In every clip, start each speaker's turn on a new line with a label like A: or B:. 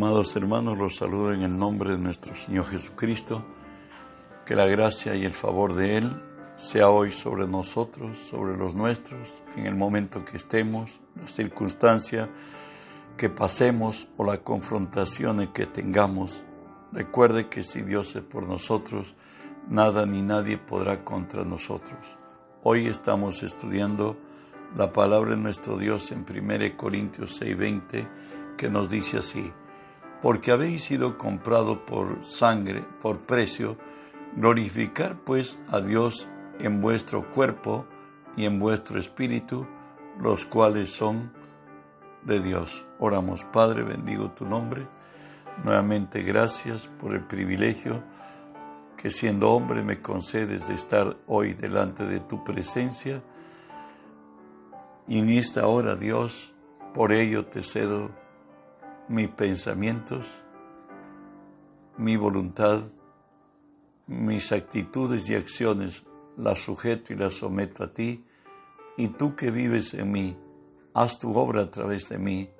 A: Amados hermanos, los saludo en el nombre de nuestro Señor Jesucristo. Que la gracia y el favor de Él sea hoy sobre nosotros, sobre los nuestros, en el momento que estemos, la circunstancia que pasemos o la confrontación que tengamos. Recuerde que si Dios es por nosotros, nada ni nadie podrá contra nosotros. Hoy estamos estudiando la palabra de nuestro Dios en 1 Corintios 6:20 que nos dice así porque habéis sido comprado por sangre, por precio, glorificar pues a Dios en vuestro cuerpo y en vuestro espíritu, los cuales son de Dios. Oramos, Padre, bendigo tu nombre. Nuevamente gracias por el privilegio que siendo hombre me concedes de estar hoy delante de tu presencia. Y en esta hora, Dios, por ello te cedo mis pensamientos, mi voluntad, mis actitudes y acciones las sujeto y las someto a ti, y tú que vives en mí, haz tu obra a través de mí.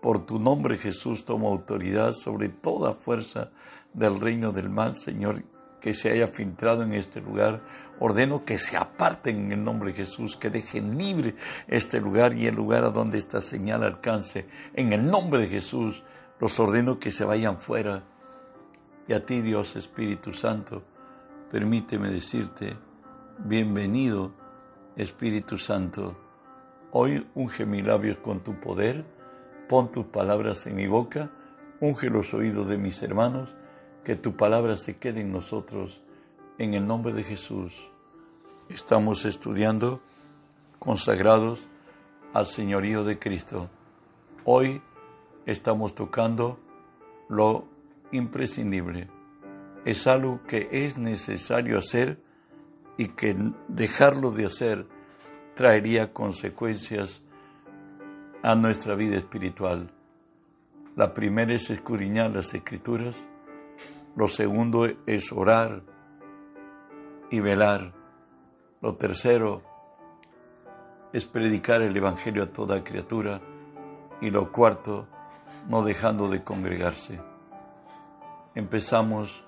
A: Por tu nombre Jesús tomo autoridad sobre toda fuerza del reino del mal, Señor, que se haya filtrado en este lugar. Ordeno que se aparten en el nombre de Jesús, que dejen libre este lugar y el lugar a donde esta señal alcance. En el nombre de Jesús los ordeno que se vayan fuera. Y a ti, Dios Espíritu Santo, permíteme decirte, bienvenido Espíritu Santo. Hoy unge mis labios con tu poder, pon tus palabras en mi boca, unge los oídos de mis hermanos que tu palabra se quede en nosotros. En el nombre de Jesús estamos estudiando consagrados al señorío de Cristo. Hoy estamos tocando lo imprescindible. Es algo que es necesario hacer y que dejarlo de hacer traería consecuencias a nuestra vida espiritual. La primera es escudriñar las escrituras lo segundo es orar y velar. Lo tercero es predicar el Evangelio a toda criatura. Y lo cuarto, no dejando de congregarse. Empezamos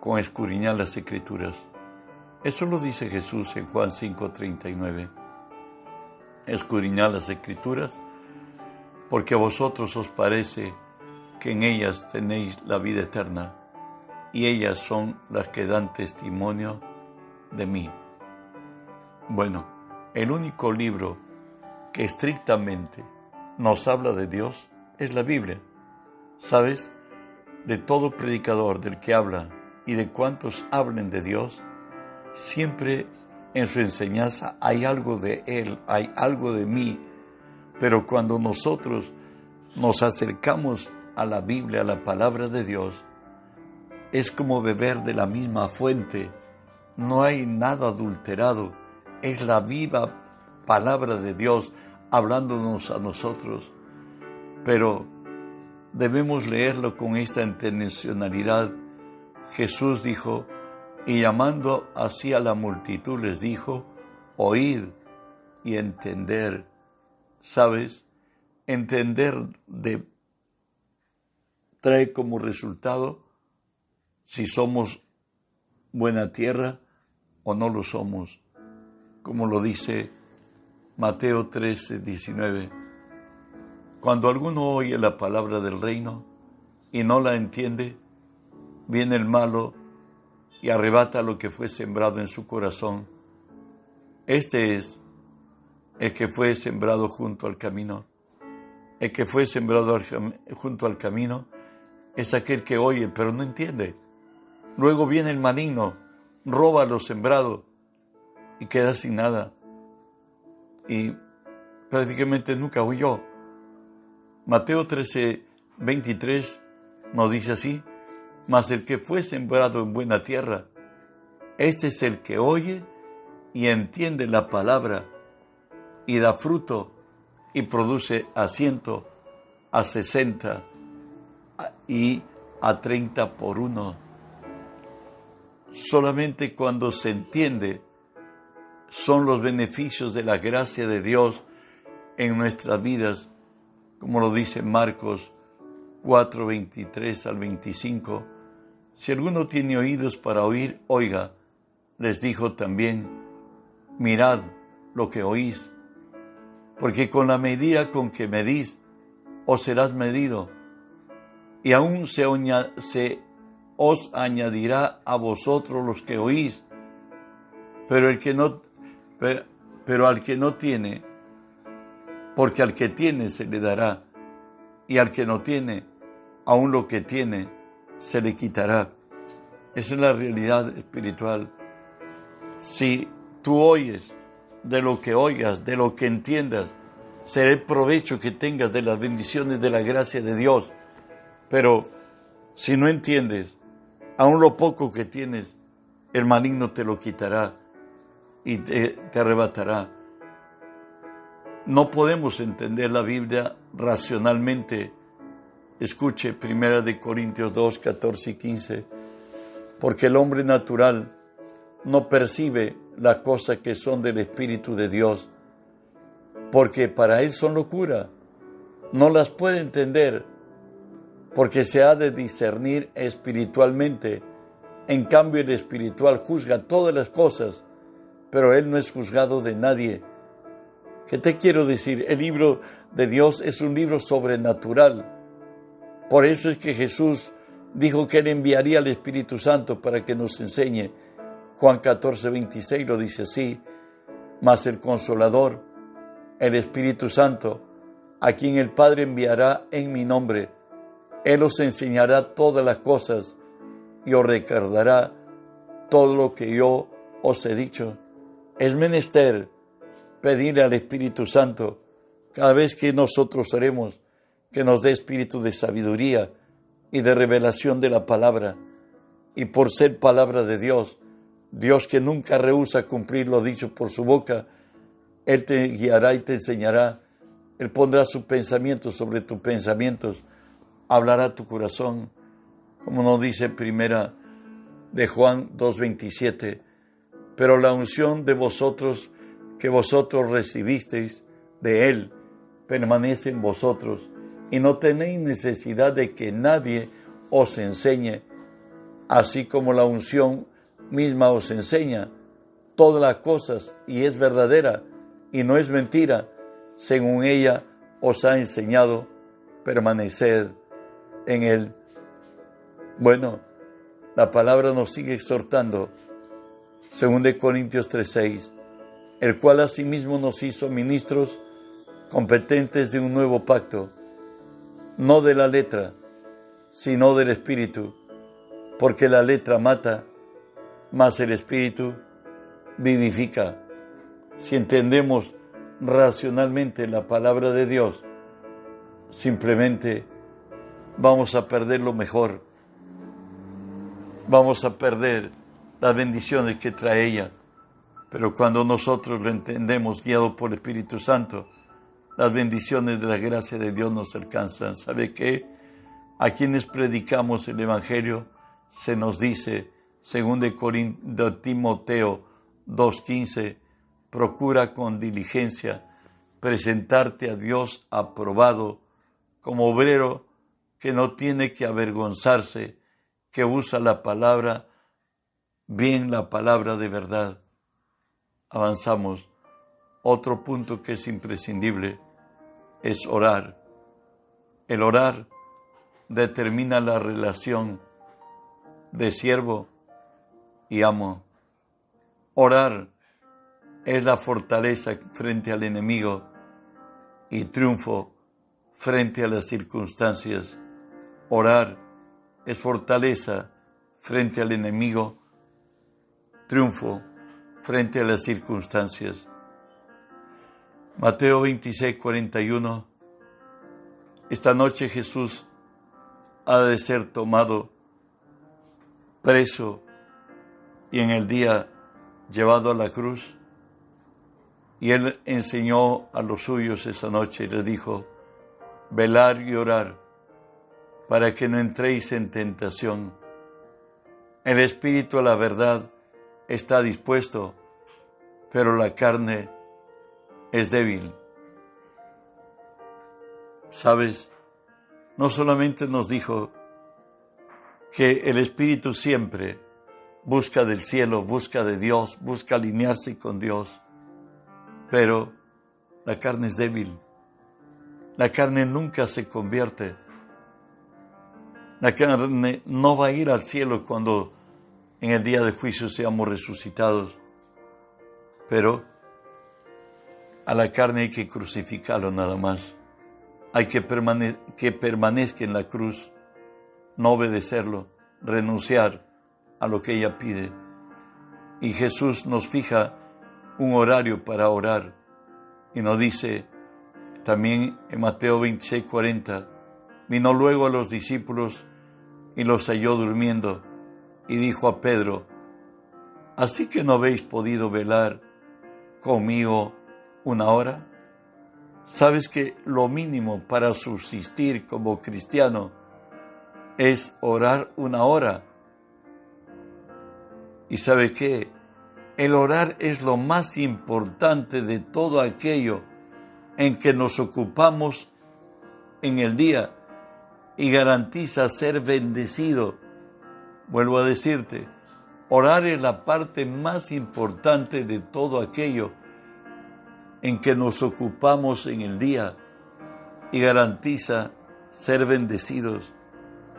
A: con escudriñar las escrituras. Eso lo dice Jesús en Juan 5:39. Escudriñar las escrituras porque a vosotros os parece que en ellas tenéis la vida eterna, y ellas son las que dan testimonio de mí. Bueno, el único libro que estrictamente nos habla de Dios es la Biblia. ¿Sabes? De todo predicador del que habla y de cuantos hablen de Dios, siempre en su enseñanza hay algo de Él, hay algo de mí, pero cuando nosotros nos acercamos a la Biblia, a la palabra de Dios, es como beber de la misma fuente. No hay nada adulterado. Es la viva palabra de Dios hablándonos a nosotros. Pero debemos leerlo con esta intencionalidad. Jesús dijo, y llamando así a la multitud les dijo, oíd y entender. ¿Sabes? Entender de trae como resultado si somos buena tierra o no lo somos, como lo dice Mateo 13, 19. Cuando alguno oye la palabra del reino y no la entiende, viene el malo y arrebata lo que fue sembrado en su corazón. Este es el que fue sembrado junto al camino. El que fue sembrado junto al camino es aquel que oye pero no entiende. Luego viene el maligno, roba lo sembrado y queda sin nada. Y prácticamente nunca huyó. Mateo 13, 23 nos dice así, mas el que fue sembrado en buena tierra, este es el que oye y entiende la palabra y da fruto y produce a ciento, a sesenta y a 30 por uno. Solamente cuando se entiende son los beneficios de la gracia de Dios en nuestras vidas, como lo dice Marcos 4, 23 al 25, si alguno tiene oídos para oír, oiga, les dijo también, mirad lo que oís, porque con la medida con que medís, os serás medido, y aún se, se os añadirá a vosotros los que oís, pero el que no, pero al que no tiene, porque al que tiene se le dará, y al que no tiene, aún lo que tiene, se le quitará. Esa es la realidad espiritual. Si tú oyes de lo que oigas, de lo que entiendas, será el provecho que tengas de las bendiciones de la gracia de Dios. Pero si no entiendes, aún lo poco que tienes, el maligno te lo quitará y te, te arrebatará. No podemos entender la Biblia racionalmente. Escuche Primera de Corintios 2, 14 y 15, porque el hombre natural no percibe las cosas que son del Espíritu de Dios, porque para él son locura, no las puede entender, porque se ha de discernir espiritualmente. En cambio el espiritual juzga todas las cosas, pero él no es juzgado de nadie. ¿Qué te quiero decir? El libro de Dios es un libro sobrenatural por eso es que Jesús dijo que Él enviaría al Espíritu Santo para que nos enseñe. Juan 14, 26 lo dice así, mas el consolador, el Espíritu Santo, a quien el Padre enviará en mi nombre, Él os enseñará todas las cosas y os recordará todo lo que yo os he dicho. Es menester pedirle al Espíritu Santo cada vez que nosotros haremos que nos dé espíritu de sabiduría y de revelación de la palabra. Y por ser palabra de Dios, Dios que nunca rehúsa cumplir lo dicho por su boca, Él te guiará y te enseñará. Él pondrá su pensamiento sobre tus pensamientos, hablará tu corazón, como nos dice primera de Juan 2.27. Pero la unción de vosotros que vosotros recibisteis de Él permanece en vosotros y no tenéis necesidad de que nadie os enseñe, así como la unción misma os enseña todas las cosas y es verdadera y no es mentira, según ella os ha enseñado, permaneced en él. Bueno, la palabra nos sigue exhortando, según de Corintios 3:6, el cual asimismo nos hizo ministros competentes de un nuevo pacto no de la letra, sino del espíritu, porque la letra mata, mas el espíritu vivifica. Si entendemos racionalmente la palabra de Dios, simplemente vamos a perder lo mejor, vamos a perder las bendiciones que trae ella. Pero cuando nosotros lo entendemos guiado por el Espíritu Santo, las bendiciones de la gracia de Dios nos alcanzan. ¿Sabe qué? A quienes predicamos el Evangelio se nos dice, según de, de Timoteo 2.15, procura con diligencia presentarte a Dios aprobado como obrero que no tiene que avergonzarse, que usa la palabra, bien la palabra de verdad. Avanzamos. Otro punto que es imprescindible es orar. El orar determina la relación de siervo y amo. Orar es la fortaleza frente al enemigo y triunfo frente a las circunstancias. Orar es fortaleza frente al enemigo, triunfo frente a las circunstancias. Mateo 26, 41. Esta noche Jesús ha de ser tomado preso y en el día llevado a la cruz. Y él enseñó a los suyos esa noche y les dijo, velar y orar para que no entréis en tentación. El espíritu a la verdad está dispuesto, pero la carne es débil. Sabes, no solamente nos dijo que el Espíritu siempre busca del cielo, busca de Dios, busca alinearse con Dios, pero la carne es débil. La carne nunca se convierte. La carne no va a ir al cielo cuando en el día de juicio seamos resucitados. Pero a la carne hay que crucificarlo nada más. Hay que, que permanezca en la cruz, no obedecerlo, renunciar a lo que ella pide. Y Jesús nos fija un horario para orar y nos dice también en Mateo 26, 40, vino luego a los discípulos y los halló durmiendo y dijo a Pedro, ¿así que no habéis podido velar conmigo una hora? ¿Sabes que lo mínimo para subsistir como cristiano es orar una hora? ¿Y sabe qué? El orar es lo más importante de todo aquello en que nos ocupamos en el día y garantiza ser bendecido. Vuelvo a decirte, orar es la parte más importante de todo aquello en que nos ocupamos en el día y garantiza ser bendecidos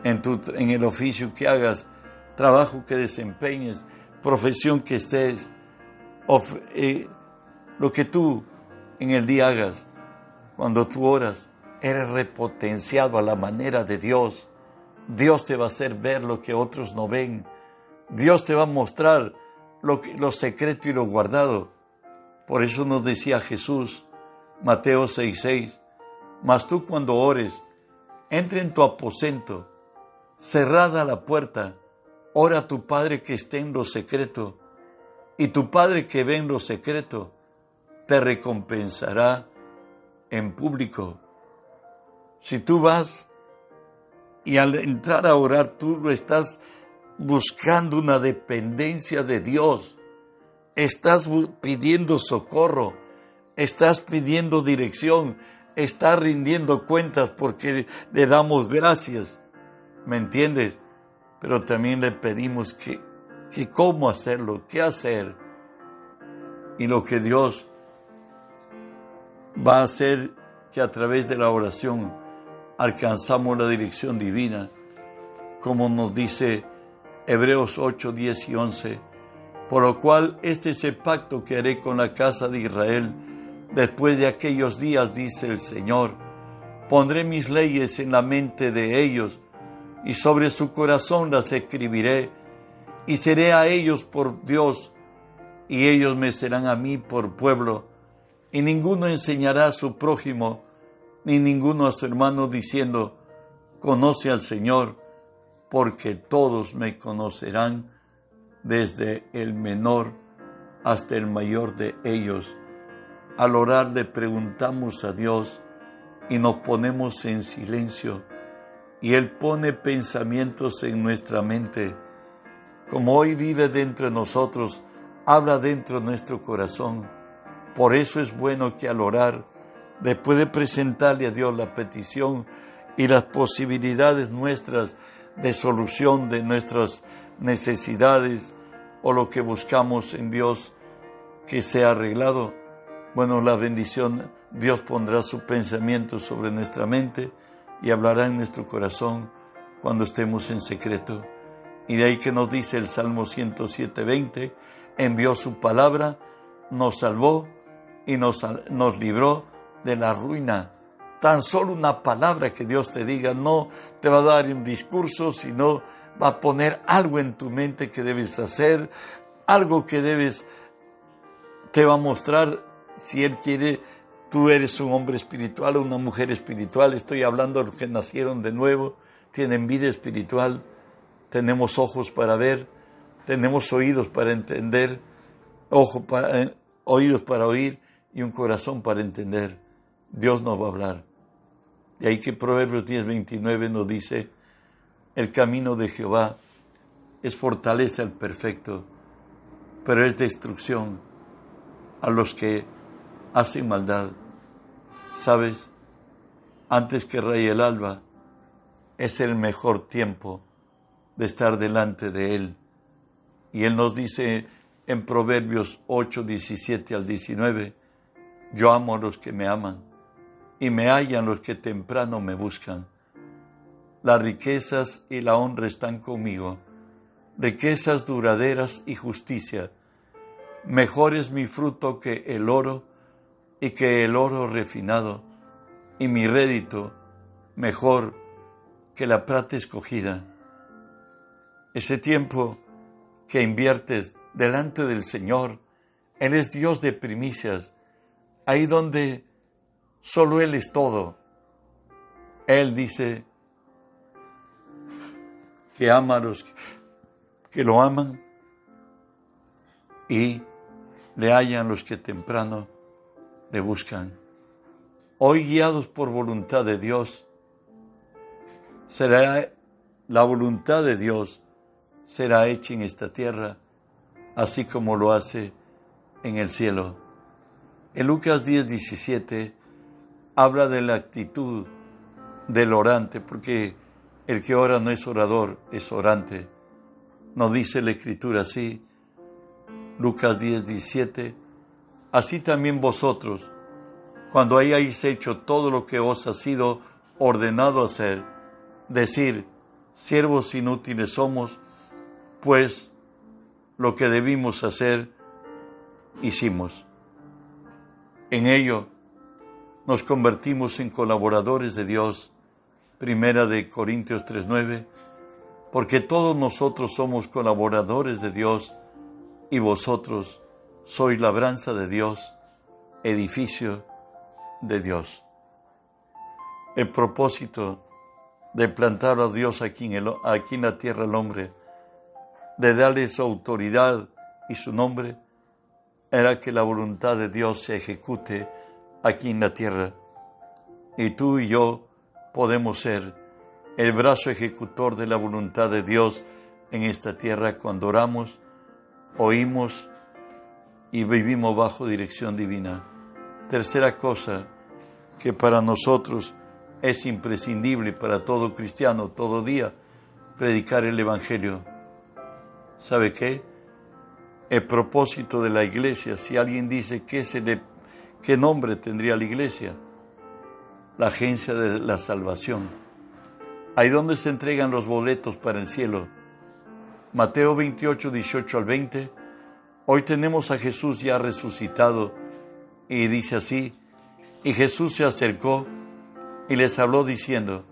A: en, tu, en el oficio que hagas, trabajo que desempeñes, profesión que estés, eh, lo que tú en el día hagas, cuando tú oras, eres repotenciado a la manera de Dios. Dios te va a hacer ver lo que otros no ven. Dios te va a mostrar lo, secreto y lo guardado. Por eso nos decía Jesús, Mateo 6:6, mas tú cuando ores, entra en tu aposento, cerrada la puerta, ora a tu Padre que esté en lo secreto, y tu Padre que ve en lo secreto, te recompensará en público. Si tú vas y al entrar a orar tú lo estás buscando una dependencia de Dios, estás pidiendo socorro, estás pidiendo dirección, estás rindiendo cuentas porque le damos gracias, ¿me entiendes? Pero también le pedimos que, que cómo hacerlo, qué hacer. Y lo que Dios va a hacer que a través de la oración alcanzamos la dirección divina, como nos dice Hebreos 8, 10 y 11, por lo cual este es el pacto que haré con la casa de Israel después de aquellos días, dice el Señor. Pondré mis leyes en la mente de ellos y sobre su corazón las escribiré y seré a ellos por Dios y ellos me serán a mí por pueblo y ninguno enseñará a su prójimo, ni ninguno a su hermano diciendo, conoce al Señor, porque todos me conocerán, desde el menor hasta el mayor de ellos. Al orar le preguntamos a Dios y nos ponemos en silencio, y Él pone pensamientos en nuestra mente. Como hoy vive dentro de nosotros, habla dentro de nuestro corazón por eso es bueno que al orar, después de presentarle a Dios la petición y las posibilidades nuestras de solución de nuestras necesidades o lo que buscamos en Dios que sea arreglado, bueno, la bendición, Dios pondrá su pensamiento sobre nuestra mente y hablará en nuestro corazón cuando estemos en secreto. Y de ahí que nos dice el Salmo 107.20, envió su palabra, nos salvó y nos, nos libró de la ruina. Tan solo una palabra que Dios te diga no te va a dar un discurso, sino va a poner algo en tu mente que debes hacer, algo que debes, te va a mostrar si Él quiere, tú eres un hombre espiritual o una mujer espiritual, estoy hablando de los que nacieron de nuevo, tienen vida espiritual, tenemos ojos para ver, tenemos oídos para entender, ojo para, eh, oídos para oír y un corazón para entender, Dios nos va a hablar. De ahí que Proverbios 10, 29 nos dice, el camino de Jehová es fortaleza al perfecto, pero es destrucción a los que hacen maldad. ¿Sabes? Antes que raye el alba, es el mejor tiempo de estar delante de Él. Y Él nos dice en Proverbios 8, 17 al 19, yo amo a los que me aman y me hallan los que temprano me buscan. Las riquezas y la honra están conmigo, riquezas duraderas y justicia. Mejor es mi fruto que el oro y que el oro refinado, y mi rédito mejor que la plata escogida. Ese tiempo que inviertes delante del Señor, Él es Dios de primicias, ahí donde solo Él es todo. Él dice que ama a los que lo aman y le hallan los que temprano le buscan. Hoy guiados por voluntad de Dios, será la voluntad de Dios será hecha en esta tierra, así como lo hace en el cielo. En Lucas 10, 17 habla de la actitud del orante, porque el que ora no es orador, es orante. No dice la escritura así. Lucas 10, 17. Así también vosotros, cuando hayáis hecho todo lo que os ha sido ordenado hacer, decir, siervos inútiles somos, pues lo que debimos hacer, hicimos. En ello nos convertimos en colaboradores de Dios. Primera de Corintios 3:9, porque todos nosotros somos colaboradores de Dios y vosotros sois labranza de Dios, edificio de Dios. El propósito de plantar a Dios aquí en, aquí en la tierra al hombre, de darle su autoridad y su nombre, era que la voluntad de Dios se ejecute aquí en la tierra. Y tú y yo podemos ser el brazo ejecutor de la voluntad de Dios en esta tierra cuando oramos, oímos y vivimos bajo dirección divina. Tercera cosa que para nosotros es imprescindible para todo cristiano, todo día, predicar el Evangelio. ¿Sabe qué? el propósito de la iglesia. Si alguien dice qué, se le, qué nombre tendría la iglesia, la agencia de la salvación. Ahí donde se entregan los boletos para el cielo. Mateo 28, 18 al 20. Hoy tenemos a Jesús ya resucitado y dice así, y Jesús se acercó y les habló diciendo,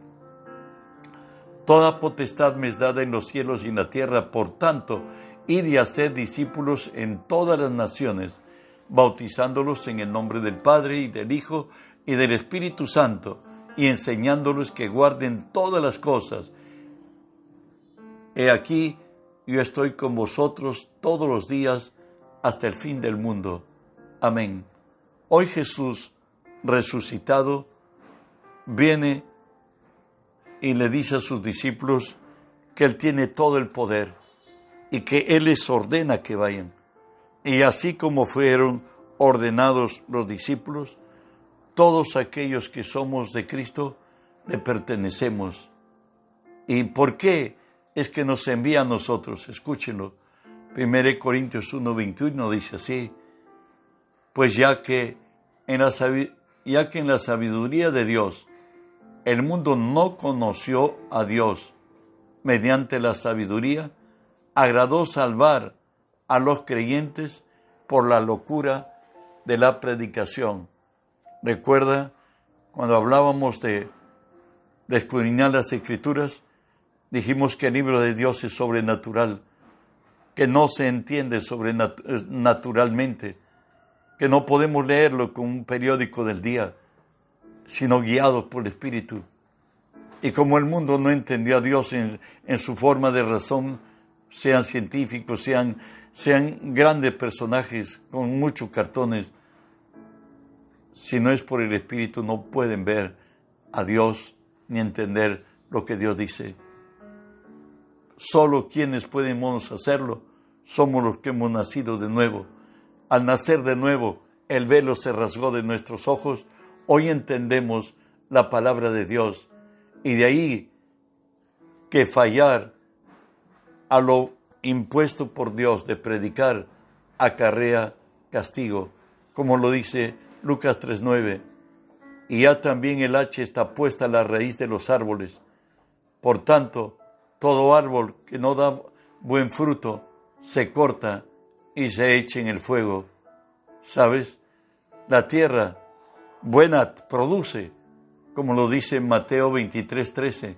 A: Toda potestad me es dada en los cielos y en la tierra, por tanto, y de hacer discípulos en todas las naciones, bautizándolos en el nombre del Padre y del Hijo y del Espíritu Santo, y enseñándolos que guarden todas las cosas. He aquí, yo estoy con vosotros todos los días hasta el fin del mundo. Amén. Hoy Jesús, resucitado, viene y le dice a sus discípulos que Él tiene todo el poder y que Él les ordena que vayan. Y así como fueron ordenados los discípulos, todos aquellos que somos de Cristo le pertenecemos. ¿Y por qué es que nos envía a nosotros? Escúchenlo. 1 Corintios 1:21 dice así, pues ya que, en la, ya que en la sabiduría de Dios el mundo no conoció a Dios mediante la sabiduría, agradó salvar a los creyentes por la locura de la predicación. Recuerda cuando hablábamos de, de las escrituras, dijimos que el libro de Dios es sobrenatural, que no se entiende sobrenaturalmente, que no podemos leerlo con un periódico del día, sino guiados por el Espíritu. Y como el mundo no entendió a Dios en, en su forma de razón, sean científicos, sean, sean grandes personajes con muchos cartones, si no es por el Espíritu no pueden ver a Dios ni entender lo que Dios dice. Solo quienes podemos hacerlo somos los que hemos nacido de nuevo. Al nacer de nuevo, el velo se rasgó de nuestros ojos. Hoy entendemos la palabra de Dios y de ahí que fallar a lo impuesto por Dios de predicar acarrea castigo, como lo dice Lucas 3.9. Y ya también el hacha está puesta a la raíz de los árboles. Por tanto, todo árbol que no da buen fruto se corta y se echa en el fuego. ¿Sabes? La tierra buena produce, como lo dice Mateo 23.13.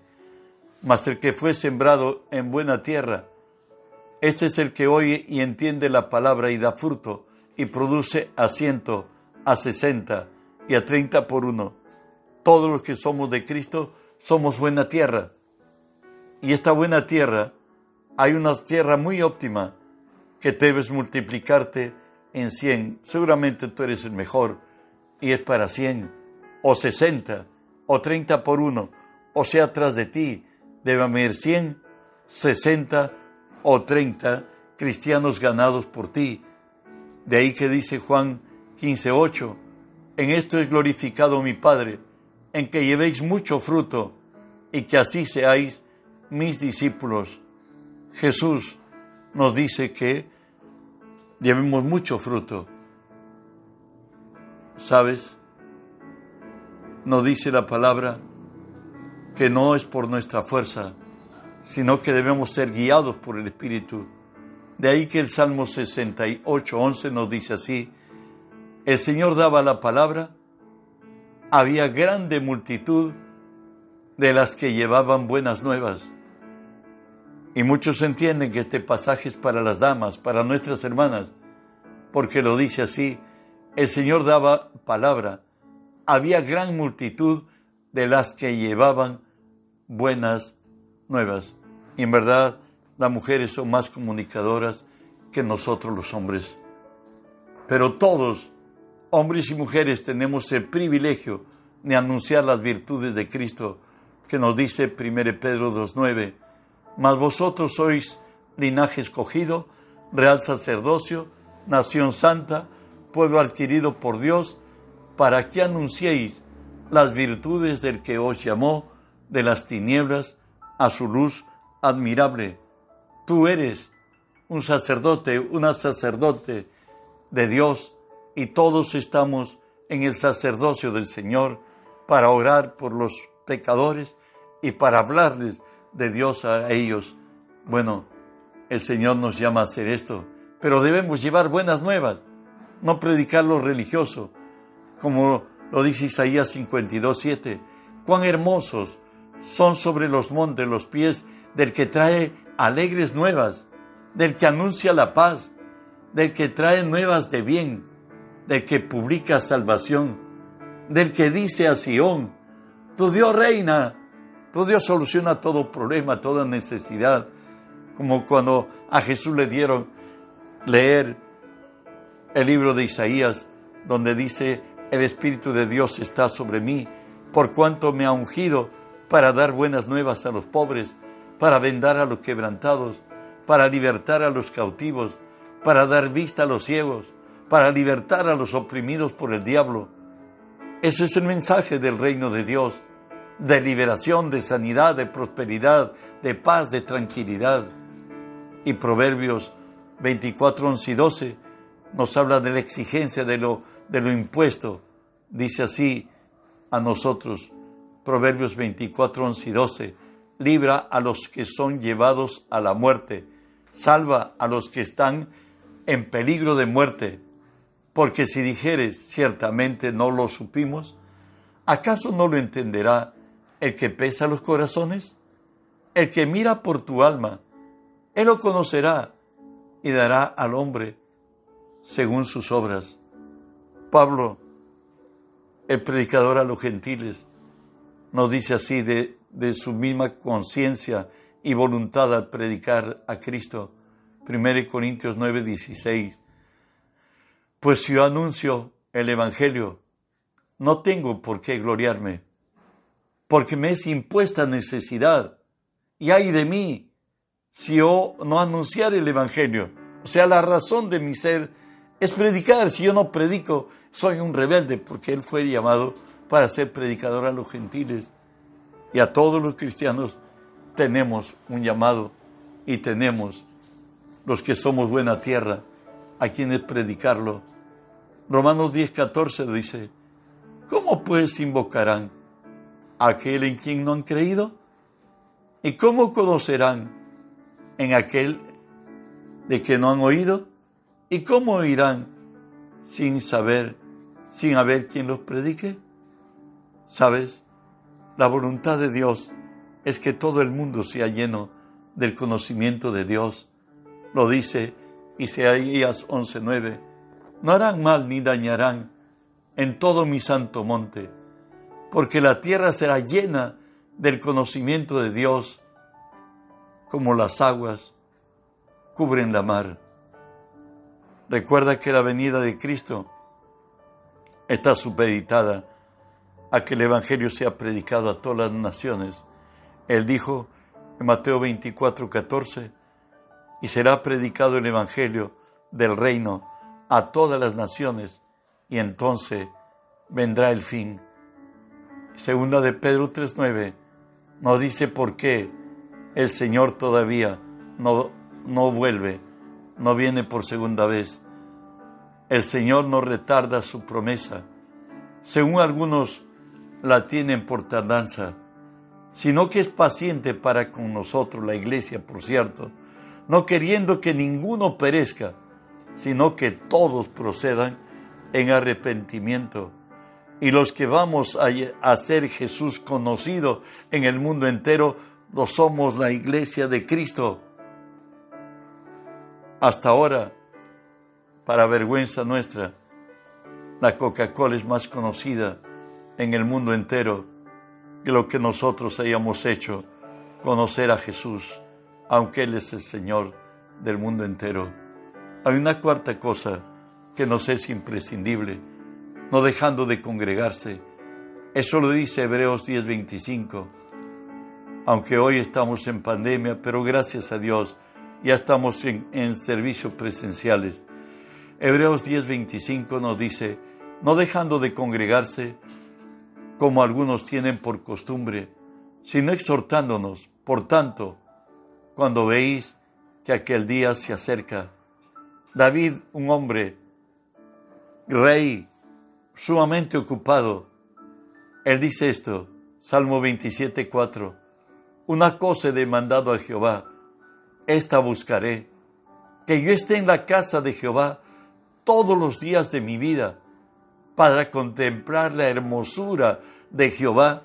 A: Mas el que fue sembrado en buena tierra, este es el que oye y entiende la palabra y da fruto y produce a ciento, a sesenta y a treinta por uno. Todos los que somos de Cristo somos buena tierra. Y esta buena tierra, hay una tierra muy óptima que debes multiplicarte en cien. Seguramente tú eres el mejor y es para cien, o sesenta, o treinta por uno, o sea, tras de ti debe haber cien, sesenta o treinta cristianos ganados por ti. De ahí que dice Juan 15:8, en esto es glorificado mi Padre, en que llevéis mucho fruto y que así seáis mis discípulos. Jesús nos dice que llevemos mucho fruto. ¿Sabes? Nos dice la palabra que no es por nuestra fuerza, sino que debemos ser guiados por el Espíritu. De ahí que el Salmo 68, 11 nos dice así, el Señor daba la palabra, había grande multitud de las que llevaban buenas nuevas. Y muchos entienden que este pasaje es para las damas, para nuestras hermanas, porque lo dice así, el Señor daba palabra, había gran multitud de las que llevaban buenas nuevas. Y en verdad, las mujeres son más comunicadoras que nosotros los hombres. Pero todos, hombres y mujeres, tenemos el privilegio de anunciar las virtudes de Cristo, que nos dice 1 Pedro 2.9, mas vosotros sois linaje escogido, real sacerdocio, nación santa, pueblo adquirido por Dios, para que anunciéis las virtudes del que os llamó de las tinieblas a su luz admirable. Tú eres un sacerdote, una sacerdote de Dios y todos estamos en el sacerdocio del Señor para orar por los pecadores y para hablarles de Dios a ellos. Bueno, el Señor nos llama a hacer esto, pero debemos llevar buenas nuevas, no predicar lo religioso, como lo dice Isaías 52, 7. Cuán hermosos son sobre los montes los pies del que trae alegres nuevas, del que anuncia la paz, del que trae nuevas de bien, del que publica salvación, del que dice a Sión, tu Dios reina, tu Dios soluciona todo problema, toda necesidad, como cuando a Jesús le dieron leer el libro de Isaías, donde dice, el Espíritu de Dios está sobre mí, por cuanto me ha ungido para dar buenas nuevas a los pobres, para vendar a los quebrantados, para libertar a los cautivos, para dar vista a los ciegos, para libertar a los oprimidos por el diablo. Ese es el mensaje del reino de Dios, de liberación, de sanidad, de prosperidad, de paz, de tranquilidad. Y Proverbios 24, 11 y 12 nos habla de la exigencia de lo, de lo impuesto. Dice así a nosotros, Proverbios 24, 11 y 12, libra a los que son llevados a la muerte, salva a los que están en peligro de muerte, porque si dijeres ciertamente no lo supimos, ¿acaso no lo entenderá el que pesa los corazones? El que mira por tu alma, él lo conocerá y dará al hombre según sus obras. Pablo, el predicador a los gentiles, nos dice así de, su misma conciencia y voluntad al predicar a Cristo. 1 Corintios 9, 16. Pues si yo anuncio el Evangelio, no tengo por qué gloriarme, porque me es impuesta necesidad. Y hay de mí si yo no anunciar el Evangelio. O sea, la razón de mi ser es predicar. Si yo no predico, soy un rebelde, porque Él fue llamado para ser predicador a los gentiles y a todos los cristianos tenemos un llamado y tenemos los que somos buena tierra a quienes predicarlo. Romanos 10, 14 dice, ¿cómo pues invocarán a aquel en quien no han creído? ¿Y cómo conocerán en aquel de que no han oído? ¿Y cómo oirán sin saber, sin haber quien los predique? ¿Sabes? La voluntad de Dios es que todo el mundo sea lleno del conocimiento de Dios. Lo dice Isaías 11:9. No harán mal ni dañarán en todo mi santo monte, porque la tierra será llena del conocimiento de Dios, como las aguas cubren la mar. Recuerda que la venida de Cristo está supeditada a que el Evangelio sea predicado a todas las naciones. Él dijo en Mateo 24, 14, y será predicado el Evangelio del reino a todas las naciones, y entonces vendrá el fin. Segunda de Pedro 3.9 nos dice por qué el Señor todavía no, no vuelve, no viene por segunda vez. El Señor no retarda su promesa. Según algunos la tienen por tardanza, sino que es paciente para con nosotros, la iglesia, por cierto, no queriendo que ninguno perezca, sino que todos procedan en arrepentimiento. Y los que vamos a hacer Jesús conocido en el mundo entero, lo somos la iglesia de Cristo. Hasta ahora, para vergüenza nuestra, la Coca-Cola es más conocida en el mundo entero que lo que nosotros hayamos hecho, conocer a Jesús, aunque Él es el Señor del mundo entero. Hay una cuarta cosa que nos es imprescindible, no dejando de congregarse. Eso lo dice Hebreos 10:25. Aunque hoy estamos en pandemia, pero gracias a Dios ya estamos en, en servicios presenciales. Hebreos 10:25 nos dice, no dejando de congregarse, como algunos tienen por costumbre, sino exhortándonos. Por tanto, cuando veis que aquel día se acerca, David, un hombre, rey, sumamente ocupado, él dice esto, Salmo 27, 4, una cosa he demandado a Jehová, esta buscaré, que yo esté en la casa de Jehová todos los días de mi vida, para contemplar la hermosura de Jehová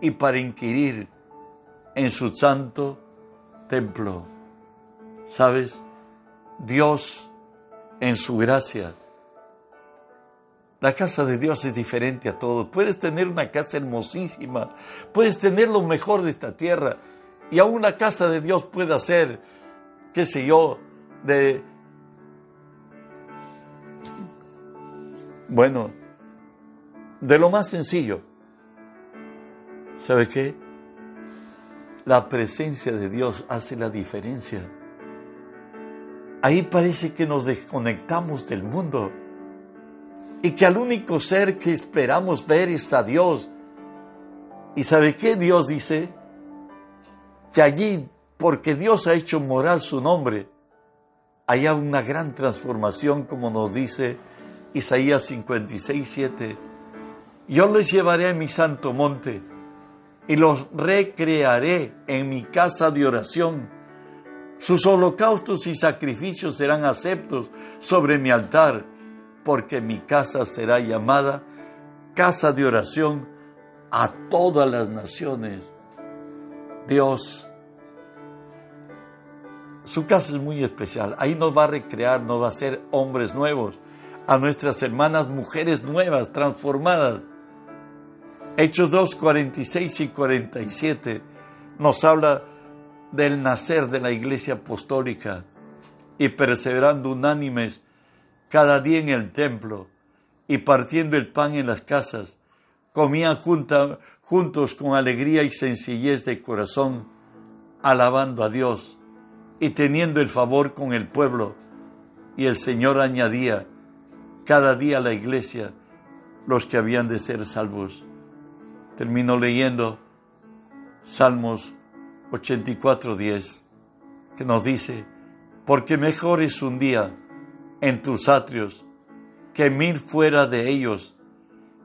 A: y para inquirir en su santo templo. ¿Sabes? Dios en su gracia. La casa de Dios es diferente a todo. Puedes tener una casa hermosísima, puedes tener lo mejor de esta tierra y aún la casa de Dios puede ser, qué sé yo, de... Bueno, de lo más sencillo. ¿Sabe qué? La presencia de Dios hace la diferencia. Ahí parece que nos desconectamos del mundo y que al único ser que esperamos ver es a Dios. ¿Y sabe qué Dios dice? Que allí, porque Dios ha hecho moral su nombre, hay una gran transformación, como nos dice Isaías 56, 7 yo les llevaré a mi santo monte y los recrearé en mi casa de oración. Sus holocaustos y sacrificios serán aceptos sobre mi altar, porque mi casa será llamada casa de oración a todas las naciones. Dios, su casa es muy especial. Ahí nos va a recrear, nos va a hacer hombres nuevos, a nuestras hermanas mujeres nuevas, transformadas Hechos 2, 46 y 47 nos habla del nacer de la iglesia apostólica y perseverando unánimes cada día en el templo y partiendo el pan en las casas, comían juntos con alegría y sencillez de corazón, alabando a Dios y teniendo el favor con el pueblo. Y el Señor añadía cada día a la iglesia los que habían de ser salvos termino leyendo Salmos 84.10, que nos dice, porque mejor es un día en tus atrios que mil fuera de ellos.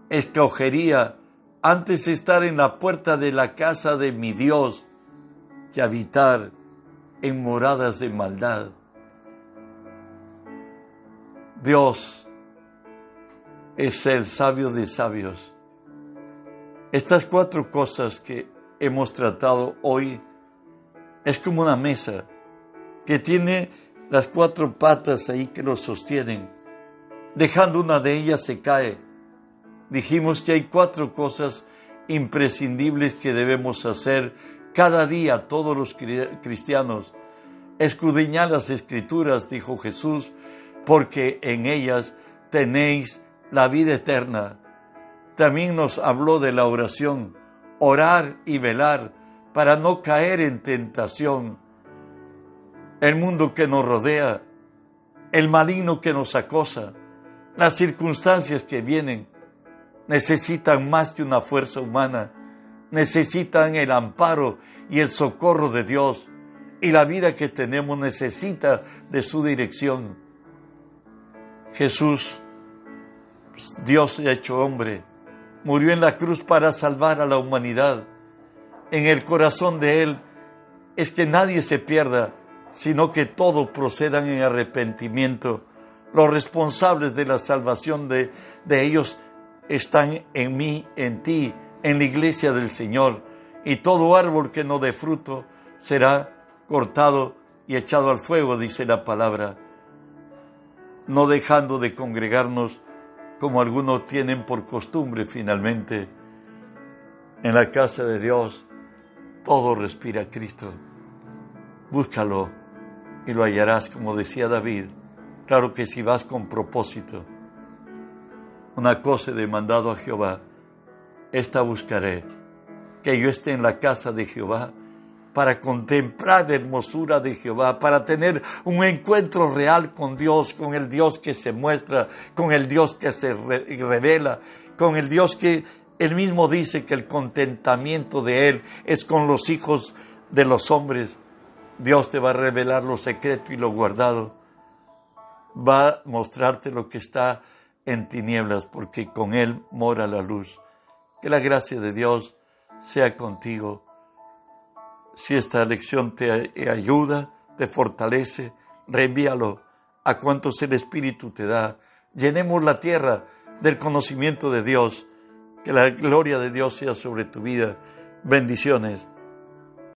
A: Escogería antes estar en la puerta de la casa de mi Dios que habitar en moradas de maldad. Dios es el sabio de sabios. Estas cuatro cosas que hemos tratado hoy es como una mesa que tiene las cuatro patas ahí que lo sostienen. Dejando una de ellas se cae. Dijimos que hay cuatro cosas imprescindibles que debemos hacer cada día todos los cristianos. Escudriñad las escrituras, dijo Jesús, porque en ellas tenéis la vida eterna. También nos habló de la oración, orar y velar para no caer en tentación. El mundo que nos rodea, el maligno que nos acosa, las circunstancias que vienen, necesitan más que una fuerza humana, necesitan el amparo y el socorro de Dios. Y la vida que tenemos necesita de su dirección. Jesús, Dios hecho hombre, murió en la cruz para salvar a la humanidad. En el corazón de Él es que nadie se pierda, sino que todos procedan en arrepentimiento. Los responsables de la salvación de, de ellos están en mí, en ti, en la iglesia del Señor, y todo árbol que no dé fruto será cortado y echado al fuego, dice la palabra, no dejando de congregarnos como algunos tienen por costumbre finalmente. En la casa de Dios todo respira Cristo. Búscalo y lo hallarás, como decía David. Claro que si vas con propósito, una cosa he demandado a Jehová, esta buscaré, que yo esté en la casa de Jehová para contemplar la hermosura de Jehová, para tener un encuentro real con Dios, con el Dios que se muestra, con el Dios que se revela, con el Dios que él mismo dice que el contentamiento de Él es con los hijos de los hombres. Dios te va a revelar lo secreto y lo guardado. Va a mostrarte lo que está en tinieblas, porque con Él mora la luz. Que la gracia de Dios sea contigo. Si esta lección te ayuda, te fortalece, reenvíalo a cuantos el Espíritu te da. Llenemos la tierra del conocimiento de Dios. Que la gloria de Dios sea sobre tu vida. Bendiciones.